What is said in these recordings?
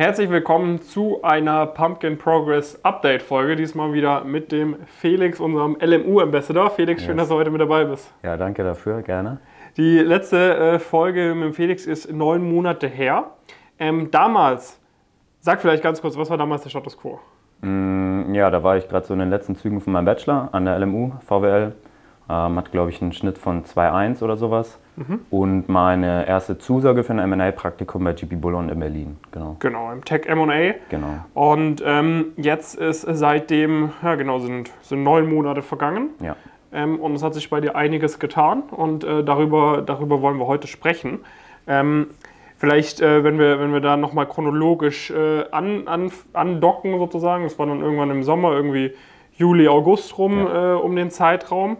Herzlich willkommen zu einer Pumpkin Progress Update Folge. Diesmal wieder mit dem Felix, unserem LMU Ambassador. Felix, schön, Yes. dass du heute mit dabei bist. Ja, danke dafür, gerne. Die letzte äh, Folge mit dem Felix ist neun Monate her. Ähm, damals, sag vielleicht ganz kurz, was war damals der Status Quo? Mm, Ja, da war ich gerade so in den letzten Zügen von meinem Bachelor an der LMU, VWL. Ähm, hat, glaube ich, einen Schnitt von 2,1 oder sowas. Und meine erste Zusage für ein M&A-Praktikum bei GP Bullhorn in Berlin. Genau. Genau, im Tech M&A. Genau. Und ähm, jetzt ist seitdem, ja genau, sind, sind neun Monate vergangen. Ja. Ähm, und es hat sich bei dir einiges getan und äh, darüber, darüber wollen wir heute sprechen. Ähm, vielleicht, äh, wenn, wir, wenn wir da nochmal chronologisch äh, an, an, andocken sozusagen, das war dann irgendwann im Sommer, irgendwie Juli, August rum äh, um den Zeitraum.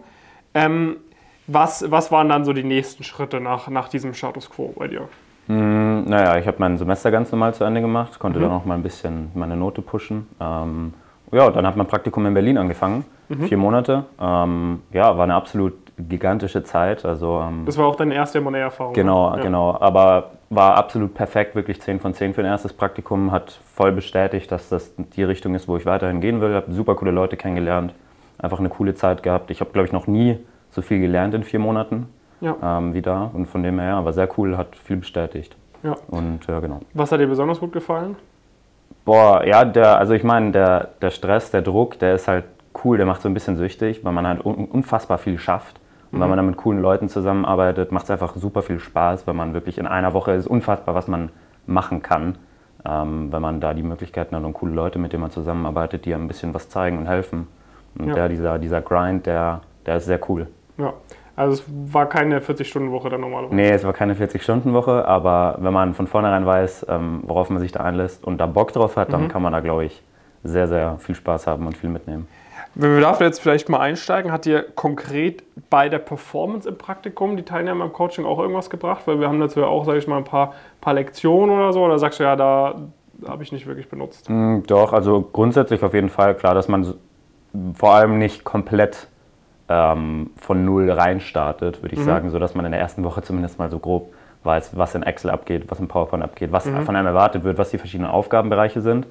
Ähm, was, was waren dann so die nächsten Schritte nach, nach diesem Status Quo bei dir? Mm, Naja, ich habe mein Semester ganz normal zu Ende gemacht, konnte dann auch mal ein bisschen meine Note pushen. Ähm, ja, dann hat mein Praktikum in Berlin angefangen, vier Monate. Ähm, ja, war eine absolut gigantische Zeit. Also ähm, Das war auch deine erste M&A-Erfahrung. Genau, ne? Ja. genau. Aber war absolut perfekt, wirklich 10 von 10 für ein erstes Praktikum. Hat voll bestätigt, dass das die Richtung ist, wo ich weiterhin gehen will. Habe super coole Leute kennengelernt. Einfach eine coole Zeit gehabt. Ich habe, glaube ich, noch nie so viel gelernt in vier Monaten Ja. ähm, wie da. Und von dem her, war sehr cool, hat viel bestätigt. Ja. Und ja, genau. Was hat dir besonders gut gefallen? Boah, ja, der, also ich meine, der, der Stress, der Druck, der ist halt cool, der macht so ein bisschen süchtig, weil man halt un unfassbar viel schafft. Und wenn man dann mit coolen Leuten zusammenarbeitet, macht es einfach super viel Spaß, weil man wirklich in einer Woche ist unfassbar, was man machen kann. Ähm, wenn man da die Möglichkeiten hat und coole Leute, mit denen man zusammenarbeitet, die einem ein bisschen was zeigen und helfen. Und Ja. der, dieser, dieser Grind, der, der ist sehr cool. Ja. Also es war keine 40-Stunden-Woche dann normalerweise. Nee, es war keine 40-Stunden-Woche, aber wenn man von vornherein weiß, ähm, worauf man sich da einlässt und da Bock drauf hat, dann kann man da, glaube ich, sehr, sehr viel Spaß haben und viel mitnehmen. Wenn wir dafür jetzt vielleicht mal einsteigen, hat dir konkret bei der Performance im Praktikum die Teilnehmer im Coaching auch irgendwas gebracht? Weil wir haben dazu ja auch, sage ich mal, ein paar, paar Lektionen oder so. Oder sagst du, ja, da habe ich nicht wirklich benutzt? Mm, Doch, also grundsätzlich auf jeden Fall klar, dass man vor allem nicht komplett ähm, von null reinstartet, würde ich sagen, so dass man in der ersten Woche zumindest mal so grob weiß, was in Excel abgeht, was in PowerPoint abgeht, was von einem erwartet wird, was die verschiedenen Aufgabenbereiche sind.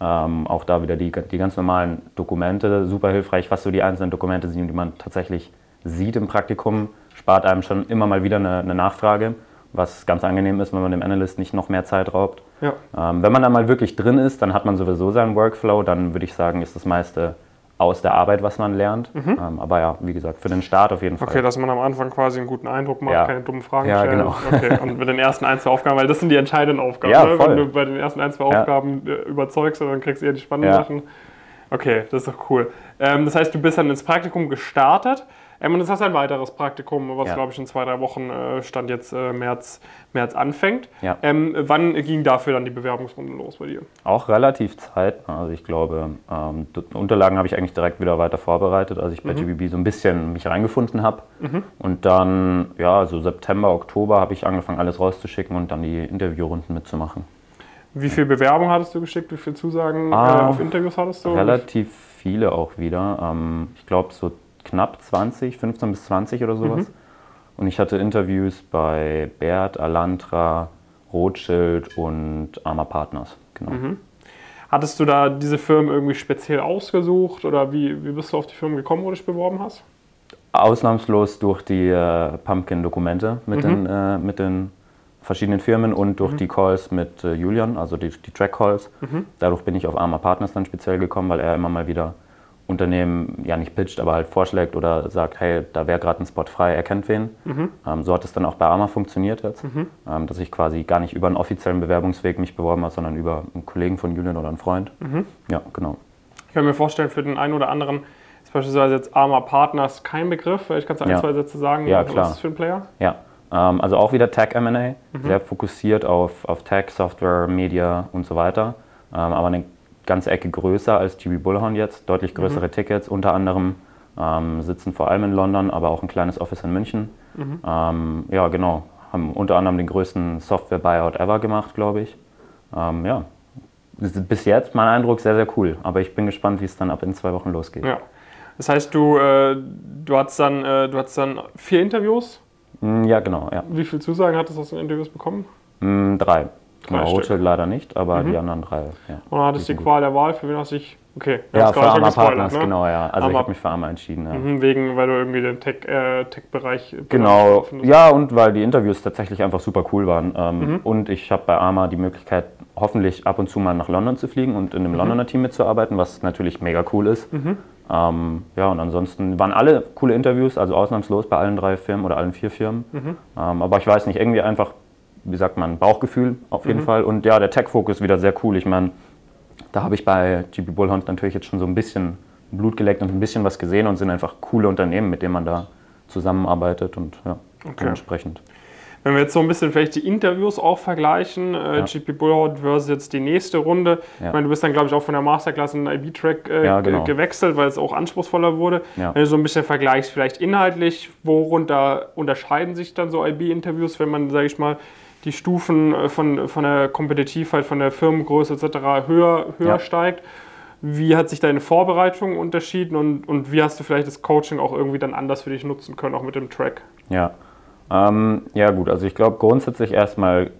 Ähm, auch da wieder die, die ganz normalen Dokumente, super hilfreich, was so die einzelnen Dokumente sind, die man tatsächlich sieht im Praktikum, spart einem schon immer mal wieder eine, eine Nachfrage, was ganz angenehm ist, wenn man dem Analyst nicht noch mehr Zeit raubt. Ja. Ähm, wenn man da mal wirklich drin ist, dann hat man sowieso seinen Workflow. Dann würde ich sagen, ist das meiste aus der Arbeit, was man lernt. Ähm, aber ja, wie gesagt, für den Start auf jeden Fall. Okay, dass man am Anfang quasi einen guten Eindruck macht, Ja. keine dummen Fragen Ja, stellt. genau. Okay, und mit den ersten ein, zwei Aufgaben, weil das sind die entscheidenden Aufgaben. Ja, ne? Wenn du bei den ersten ein, zwei. Aufgaben äh, überzeugst, dann kriegst du eher die spannenden Ja. Sachen. Okay, das ist doch cool. Ähm, das heißt, du bist dann ins Praktikum gestartet. Ähm, und hast du ein weiteres Praktikum, was, Ja. glaube ich, in zwei, drei Wochen äh, Stand jetzt äh, März, März anfängt. Ja. Ähm, wann ging dafür dann die Bewerbungsrunde los bei dir? Auch relativ zeitnah. Also ich glaube, ähm, Unterlagen habe ich eigentlich direkt wieder weiter vorbereitet, als ich bei GBB so ein bisschen mich reingefunden habe. Und dann, ja, so September, Oktober habe ich angefangen, alles rauszuschicken und dann die Interviewrunden mitzumachen. Wie viel Bewerbung hattest du geschickt? Wie viele Zusagen Ah, äh, auf Interviews hattest du? Relativ viele auch wieder. Ähm, ich glaube so knapp 20, 15 bis 20 oder sowas. Und ich hatte Interviews bei Baird, Alantra, Rothschild und Arma Partners. Genau. Hattest du da diese Firmen irgendwie speziell ausgesucht oder wie, wie bist du auf die Firmen gekommen, wo du dich beworben hast? Ausnahmslos durch die äh, Pumpkin-Dokumente mit, den, äh, mit den verschiedenen Firmen und durch die Calls mit äh, Julian, also die, die Track-Calls. Dadurch bin ich auf Arma Partners dann speziell gekommen, weil er immer mal wieder Unternehmen, ja nicht pitcht, aber halt vorschlägt oder sagt, hey, da wäre gerade ein Spot frei, er kennt wen. Ähm, so hat es dann auch bei Arma funktioniert jetzt, ähm, dass ich quasi gar nicht über einen offiziellen Bewerbungsweg mich beworben habe, sondern über einen Kollegen von Julian oder einen Freund. Ja, genau. Ich kann mir vorstellen, für den einen oder anderen ist beispielsweise jetzt Arma Partners kein Begriff. Vielleicht kannst du ein, Ja. zwei Sätze sagen, Ja, was ist das für ein Player? Ja, ähm, also auch wieder Tech M&A, Mhm. sehr fokussiert auf, auf Tech, Software, Media und so weiter. Ähm, aber eine ganze Ecke größer als GB Bullhorn jetzt, deutlich größere Mhm. Tickets, unter anderem ähm, sitzen vor allem in London, aber auch ein kleines Office in München. Mhm. Ähm, ja, genau, haben unter anderem den größten Software-Buyout ever gemacht, glaube ich. Ähm, ja, bis jetzt mein Eindruck sehr, sehr cool, aber ich bin gespannt, wie es dann ab in zwei Wochen losgeht. Ja. Das heißt, du, äh, du, hattest dann, äh, du hattest dann vier Interviews. Mm, Ja, genau, ja. Wie viele Zusagen hattest du aus den Interviews bekommen? Mm, Drei. Genau. Rothschild leider nicht, aber die anderen drei. Ja. Und dann hattest du die Qual der Wahl, für wen hast du dich. Okay, Ja, für Arma Partners, ne? genau, ja. Also ich Arma- habe mich für Arma entschieden, ja. Mhm, wegen, weil du irgendwie den Tech, äh, Tech-Bereich. Genau, findest. ja, und weil die Interviews tatsächlich einfach super cool waren. Ähm, Mhm. Und ich habe bei Arma die Möglichkeit, hoffentlich ab und zu mal nach London zu fliegen und in Mhm. einem Londoner Team mitzuarbeiten, was natürlich mega cool ist. Ähm, ja, und ansonsten waren alle coole Interviews, also ausnahmslos bei allen drei Firmen oder allen vier Firmen. Mhm. Ähm, aber ich weiß nicht, irgendwie einfach, wie sagt man, Bauchgefühl auf Mhm. jeden Fall. Und ja, der Tech-Fokus wieder sehr cool. Ich meine, da habe ich bei GP Bullhound natürlich jetzt schon so ein bisschen Blut geleckt und ein bisschen was gesehen und sind einfach coole Unternehmen, mit denen man da zusammenarbeitet und ja, dementsprechend. Wenn wir jetzt so ein bisschen vielleicht die Interviews auch vergleichen, äh, Ja. GP Bullhound versus jetzt die nächste Runde. Ich Ja. meine, du bist dann, glaube ich, auch von der Masterclass in den IB-Track äh, Ja, genau. ge- gewechselt, weil es auch anspruchsvoller wurde. Wenn du so ein bisschen vergleichst, vielleicht inhaltlich, worunter unterscheiden sich dann so IB-Interviews, wenn man, sage ich mal, die Stufen äh, von, von der Kompetitivheit, von der Firmengröße etc. höher, höher Ja. steigt? Wie hat sich deine Vorbereitung unterschieden und, und wie hast du vielleicht das Coaching auch irgendwie dann anders für dich nutzen können, auch mit dem Track? Ja, ähm, ja gut, also ich glaube grundsätzlich erstmal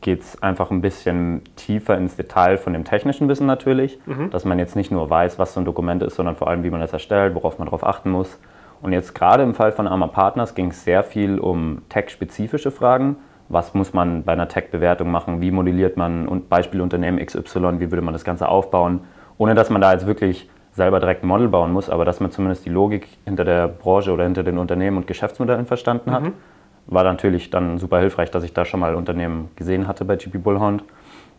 geht es einfach ein bisschen tiefer ins Detail von dem technischen Wissen natürlich, dass man jetzt nicht nur weiß, was so ein Dokument ist, sondern vor allem, wie man das erstellt, worauf man darauf achten muss. Und jetzt gerade im Fall von Arma Partners ging es sehr viel um tech-spezifische Fragen. Was muss man bei einer Tech-Bewertung machen? Wie modelliert man und Beispiel Unternehmen XY? Wie würde man das Ganze aufbauen? Ohne dass man da jetzt wirklich selber direkt ein Model bauen muss, aber dass man zumindest die Logik hinter der Branche oder hinter den Unternehmen und Geschäftsmodellen verstanden hat. War natürlich dann super hilfreich, dass ich da schon mal Unternehmen gesehen hatte bei GP Bullhound.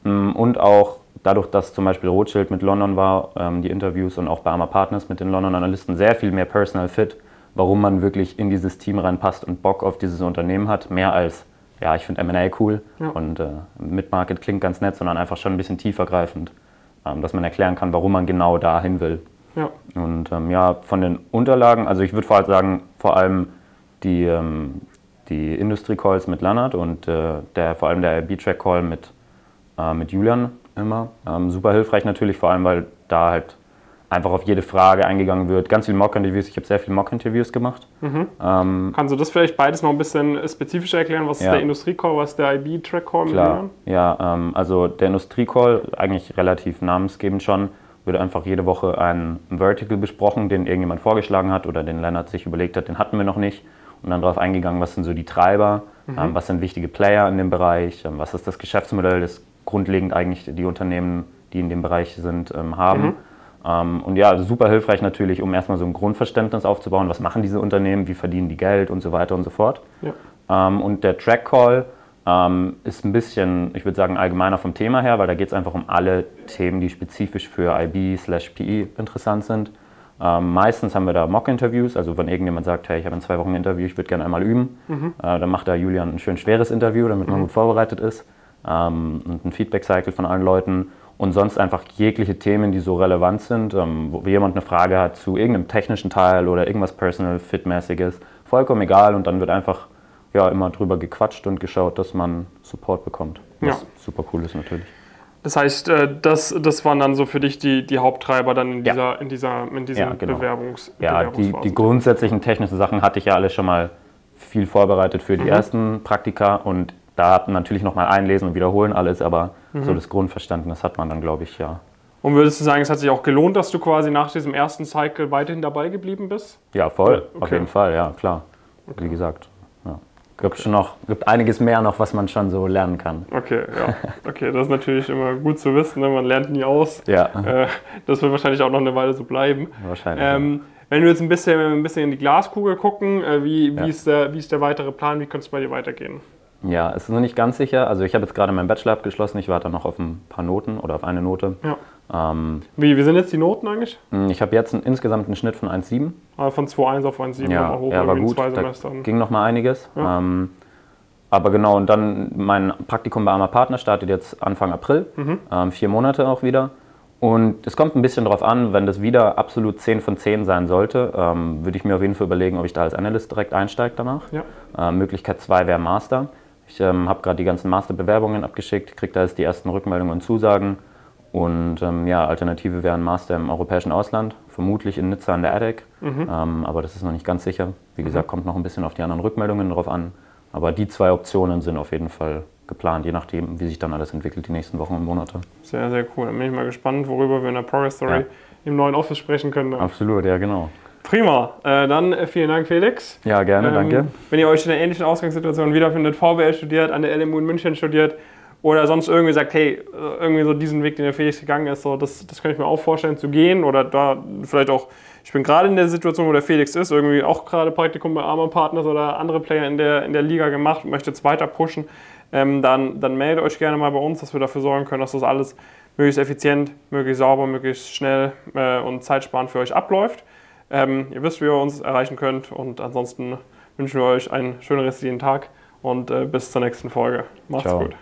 Mm, Und auch dadurch, dass zum Beispiel Rothschild mit London war, ähm, die Interviews und auch bei Arma Partners mit den London Analysten sehr viel mehr Personal Fit, warum man wirklich in dieses Team reinpasst und Bock auf dieses Unternehmen hat, mehr als, ja, ich finde M&A cool Ja. und äh, Mid-Market klingt ganz nett, sondern einfach schon ein bisschen tiefergreifend, ähm, dass man erklären kann, warum man genau dahin will. Ja. Und ähm, ja, von den Unterlagen, also ich würde vor allem sagen, vor allem die, ähm, die Industry-Calls mit Lannert und äh, der, vor allem der B-Track-Call mit, äh, mit Julian immer. Ähm, super hilfreich natürlich, vor allem, weil da halt einfach auf jede Frage eingegangen wird. Ganz viel Mock-Interviews, ich habe sehr viel Mock-Interviews gemacht. Ähm, Kannst du das vielleicht beides noch ein bisschen spezifischer erklären? Was ist Ja. der Industriecall, was ist der IB-Track-Call? Klar, ja, ähm, also der Industriecall, eigentlich relativ namensgebend schon, wird einfach jede Woche ein Vertical besprochen, den irgendjemand vorgeschlagen hat oder den Lennart sich überlegt hat, den hatten wir noch nicht. Und dann darauf eingegangen, was sind so die Treiber, ähm, was sind wichtige Player in dem Bereich, ähm, was ist das Geschäftsmodell, das grundlegend eigentlich die Unternehmen, die in dem Bereich sind, ähm, haben. Ähm, und ja, super hilfreich natürlich, um erstmal so ein Grundverständnis aufzubauen, was machen diese Unternehmen, wie verdienen die Geld? Und so weiter und so fort. Ja. Ähm, und der Track Call ähm, ist ein bisschen, ich würde sagen, allgemeiner vom Thema her, weil da geht es einfach um alle Themen, die spezifisch für IB slash PE interessant sind. Ähm, meistens haben wir da Mock-Interviews, also wenn irgendjemand sagt, hey, ich habe in zwei Wochen ein Interview, ich würde gerne einmal üben, äh, dann macht da Julian ein schön schweres Interview, damit man gut vorbereitet ist. Ähm, und ein Feedback-Cycle von allen Leuten und sonst einfach jegliche Themen, die so relevant sind, ähm, wo jemand eine Frage hat zu irgendeinem technischen Teil oder irgendwas Personal Fit-mäßiges, vollkommen egal und dann wird einfach ja, immer drüber gequatscht und geschaut, dass man Support bekommt. Was Ja. super cool ist natürlich. Das heißt, äh, das, das waren dann so für dich die, die Haupttreiber dann in Ja. dieser, in dieser, in diesen Ja, genau. Bewerbungs Ja, die, die grundsätzlichen technischen Sachen hatte ich ja alle schon mal viel vorbereitet für die Mhm. ersten Praktika und da hat man natürlich nochmal einlesen und wiederholen alles, aber Mhm. so das Grundverständnis hat man dann, glaube ich, ja. Und würdest du sagen, es hat sich auch gelohnt, dass du quasi nach diesem ersten Cycle weiterhin dabei geblieben bist? Ja, voll, Ja, auf okay. jeden Fall, ja, klar. Wie gesagt, ja. Gibt schon noch, gibt einiges mehr noch, was man schon so lernen kann. Okay, ja. Okay, das ist natürlich immer gut zu wissen, ne? man lernt nie aus. Ja, Äh, das wird wahrscheinlich auch noch eine Weile so bleiben. wahrscheinlich. Ähm, wenn wir jetzt ein bisschen, ein bisschen in die Glaskugel gucken, äh, wie, wie, Ja. ist der, wie ist der weitere Plan? Wie könnte es bei dir weitergehen? Ja, es ist noch nicht ganz sicher. Also ich habe jetzt gerade meinen Bachelor abgeschlossen. Ich warte noch auf ein paar Noten oder auf eine Note. Ja. Ähm, Wie, wie sind jetzt die Noten eigentlich? ich habe jetzt einen, insgesamt einen Schnitt von 1,7. Ah, Von 2,1 auf 1,7 Ja, nochmal hoch, ja, war gut. zwei Da Semestern. ging noch mal einiges. Ja. Ähm, aber genau, und dann mein Praktikum bei Arma Partner startet jetzt Anfang April. Mhm. Ähm, vier Monate auch wieder. Und es kommt ein bisschen drauf an, wenn das wieder absolut 10 von 10 sein sollte, ähm, würde ich mir auf jeden Fall überlegen, ob ich da als Analyst direkt einsteige danach. Ja. Äh, Möglichkeit 2 wäre Master. Ich ähm, habe gerade die ganzen Masterbewerbungen abgeschickt, kriege da jetzt die ersten Rückmeldungen und Zusagen. Und ähm, ja, Alternative wäre ein Master im europäischen Ausland, vermutlich in Nizza an der ADEC. Ähm, aber das ist noch nicht ganz sicher. Wie gesagt, kommt noch ein bisschen auf die anderen Rückmeldungen drauf an. Aber die zwei Optionen sind auf jeden Fall geplant, je nachdem, wie sich dann alles entwickelt die nächsten Wochen und Monate. Sehr, sehr cool. Dann bin ich mal gespannt, worüber wir in der Progress Story Ja. im neuen Office sprechen können. Absolut, ja genau. Prima. Äh, dann äh, vielen Dank, Felix. Ja, gerne, Ähm, danke. Wenn ihr euch in einer ähnlichen Ausgangssituation wiederfindet, VWL studiert, an der LMU in München studiert oder sonst irgendwie sagt, hey, äh, irgendwie so diesen Weg, den der Felix gegangen ist, so, das, das könnte ich mir auch vorstellen zu gehen oder da vielleicht auch, ich bin gerade in der Situation, wo der Felix ist, irgendwie auch gerade Praktikum bei Arma Partners oder andere Player in der, in der Liga gemacht und möchte jetzt weiter pushen, ähm, dann, dann meldet euch gerne mal bei uns, dass wir dafür sorgen können, dass das alles möglichst effizient, möglichst sauber, möglichst schnell äh, und zeitsparend für euch abläuft. Ähm, ihr wisst, wie ihr uns erreichen könnt und ansonsten wünschen wir euch einen schönen restlichen Tag und äh, bis zur nächsten Folge. Macht's Ciao. gut.